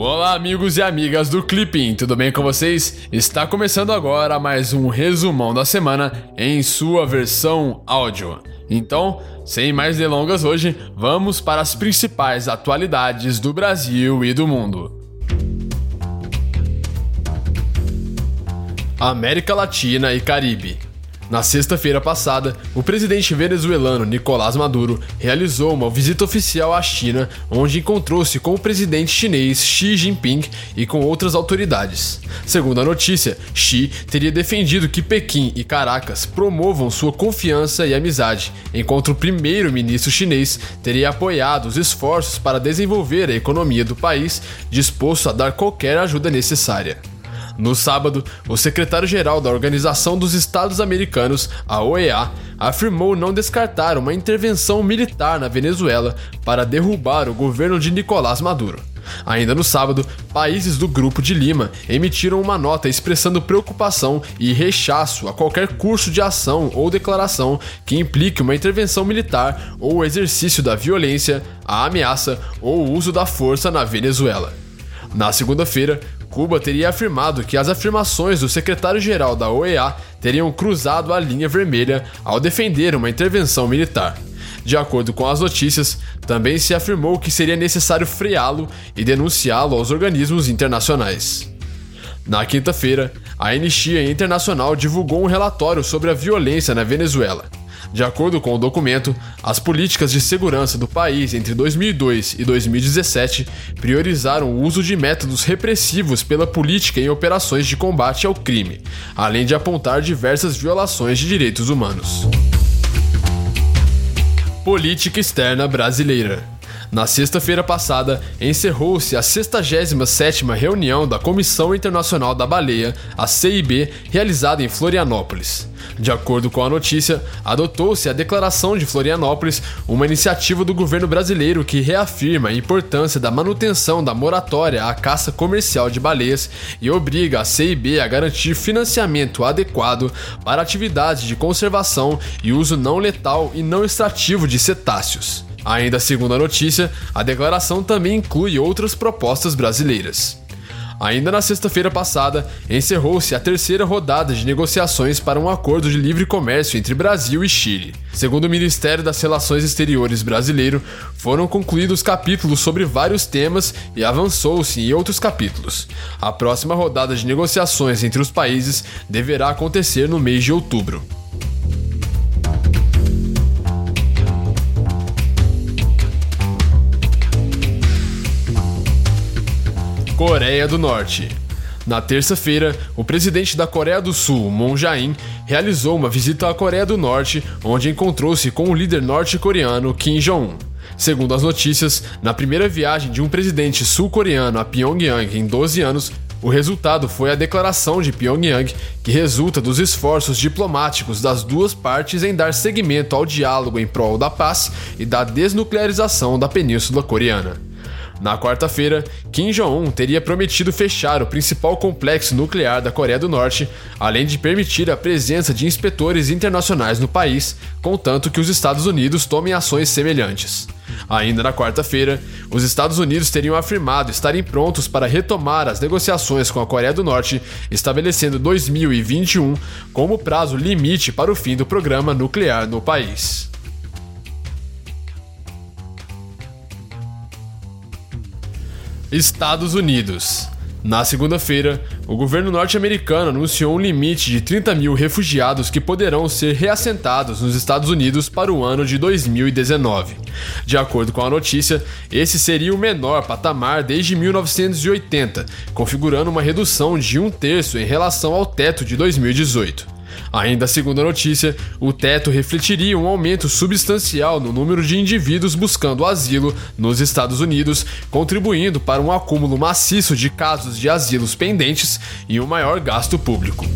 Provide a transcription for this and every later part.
Olá, amigos e amigas do Clipping, tudo bem com vocês? Está começando agora mais um resumão da semana em sua versão áudio. Então, sem mais delongas hoje, vamos para as principais atualidades do Brasil e do mundo. América Latina e Caribe. Na sexta-feira passada, o presidente venezuelano Nicolás Maduro realizou uma visita oficial à China, onde encontrou-se com o presidente chinês Xi Jinping e com outras autoridades. Segundo a notícia, Xi teria defendido que Pequim e Caracas promovam sua confiança e amizade, enquanto o primeiro-ministro chinês teria apoiado os esforços para desenvolver a economia do país, disposto a dar qualquer ajuda necessária. No sábado, o secretário-geral da Organização dos Estados Americanos, a OEA, afirmou não descartar uma intervenção militar na Venezuela para derrubar o governo de Nicolás Maduro. Ainda no sábado, países do Grupo de Lima emitiram uma nota expressando preocupação e rechaço a qualquer curso de ação ou declaração que implique uma intervenção militar ou exercício da violência, a ameaça ou o uso da força na Venezuela. Na segunda-feira, Cuba teria afirmado que as afirmações do secretário-geral da OEA teriam cruzado a linha vermelha ao defender uma intervenção militar. De acordo com as notícias, também se afirmou que seria necessário freá-lo e denunciá-lo aos organismos internacionais. Na quinta-feira, a Anistia Internacional divulgou um relatório sobre a violência na Venezuela. De acordo com o documento, as políticas de segurança do país entre 2002 e 2017 priorizaram o uso de métodos repressivos pela política em operações de combate ao crime, além de apontar diversas violações de direitos humanos. Política externa brasileira. Na sexta-feira passada, encerrou-se a 67ª reunião da Comissão Internacional da Baleia, a CIB, realizada em Florianópolis. De acordo com a notícia, adotou-se a Declaração de Florianópolis, uma iniciativa do governo brasileiro que reafirma a importância da manutenção da moratória à caça comercial de baleias e obriga a CIB a garantir financiamento adequado para atividades de conservação e uso não letal e não extrativo de cetáceos. Ainda segundo a notícia, a declaração também inclui outras propostas brasileiras. Ainda na sexta-feira passada, encerrou-se a terceira rodada de negociações para um acordo de livre comércio entre Brasil e Chile. Segundo o Ministério das Relações Exteriores brasileiro, foram concluídos capítulos sobre vários temas e avançou-se em outros capítulos. A próxima rodada de negociações entre os países deverá acontecer no mês de outubro. Coreia do Norte. Na terça-feira, o presidente da Coreia do Sul, Moon Jae-in, realizou uma visita à Coreia do Norte, onde encontrou-se com o líder norte-coreano Kim Jong-un. Segundo as notícias, na primeira viagem de um presidente sul-coreano a Pyongyang em 12 anos, o resultado foi a declaração de Pyongyang, que resulta dos esforços diplomáticos das duas partes em dar seguimento ao diálogo em prol da paz e da desnuclearização da Península Coreana. Na quarta-feira, Kim Jong-un teria prometido fechar o principal complexo nuclear da Coreia do Norte, além de permitir a presença de inspetores internacionais no país, contanto que os Estados Unidos tomem ações semelhantes. Ainda na quarta-feira, os Estados Unidos teriam afirmado estarem prontos para retomar as negociações com a Coreia do Norte, estabelecendo 2021 como prazo limite para o fim do programa nuclear no país. Estados Unidos. Na segunda-feira, o governo norte-americano anunciou um limite de 30 mil refugiados que poderão ser reassentados nos Estados Unidos para o ano de 2019. De acordo com a notícia, esse seria o menor patamar desde 1980, configurando uma redução de um terço em relação ao teto de 2018. Ainda segundo a notícia, o teto refletiria um aumento substancial no número de indivíduos buscando asilo nos Estados Unidos, contribuindo para um acúmulo maciço de casos de asilos pendentes e um maior gasto público.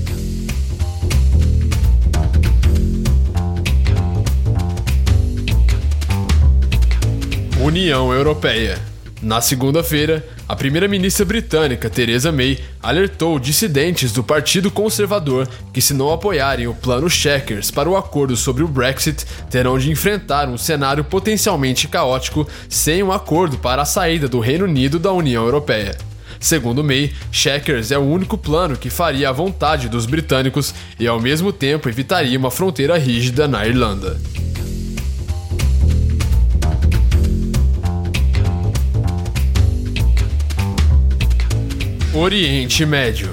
União Europeia na segunda-feira, a primeira-ministra britânica Theresa May alertou dissidentes do Partido Conservador que, se não apoiarem o plano Checkers para o acordo sobre o Brexit, terão de enfrentar um cenário potencialmente caótico sem um acordo para a saída do Reino Unido da União Europeia. Segundo May, Checkers é o único plano que faria a vontade dos britânicos e ao mesmo tempo evitaria uma fronteira rígida na Irlanda. Oriente Médio.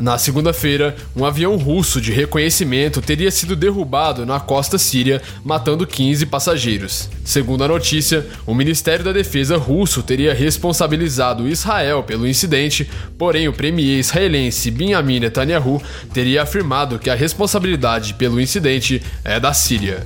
Na segunda-feira, um avião russo de reconhecimento teria sido derrubado na costa síria, matando 15 passageiros. Segundo a notícia, o Ministério da Defesa russo teria responsabilizado Israel pelo incidente, porém o premier israelense Benjamin Netanyahu teria afirmado que a responsabilidade pelo incidente é da Síria.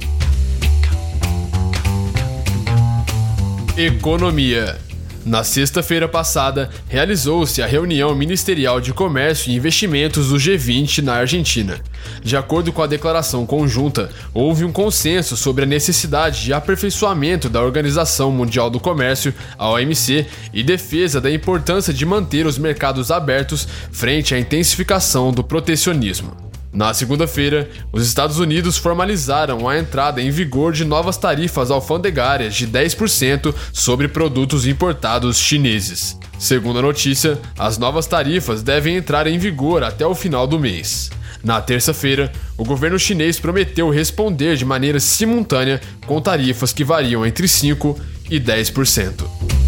Economia. Na sexta-feira passada, realizou-se a reunião ministerial de comércio e investimentos do G20 na Argentina. De acordo com a declaração conjunta, houve um consenso sobre a necessidade de aperfeiçoamento da Organização Mundial do Comércio, a OMC, e defesa da importância de manter os mercados abertos frente à intensificação do protecionismo. Na segunda-feira, os Estados Unidos formalizaram a entrada em vigor de novas tarifas alfandegárias de 10% sobre produtos importados chineses. Segundo a notícia, as novas tarifas devem entrar em vigor até o final do mês. Na terça-feira, o governo chinês prometeu responder de maneira simultânea com tarifas que variam entre 5% e 10%.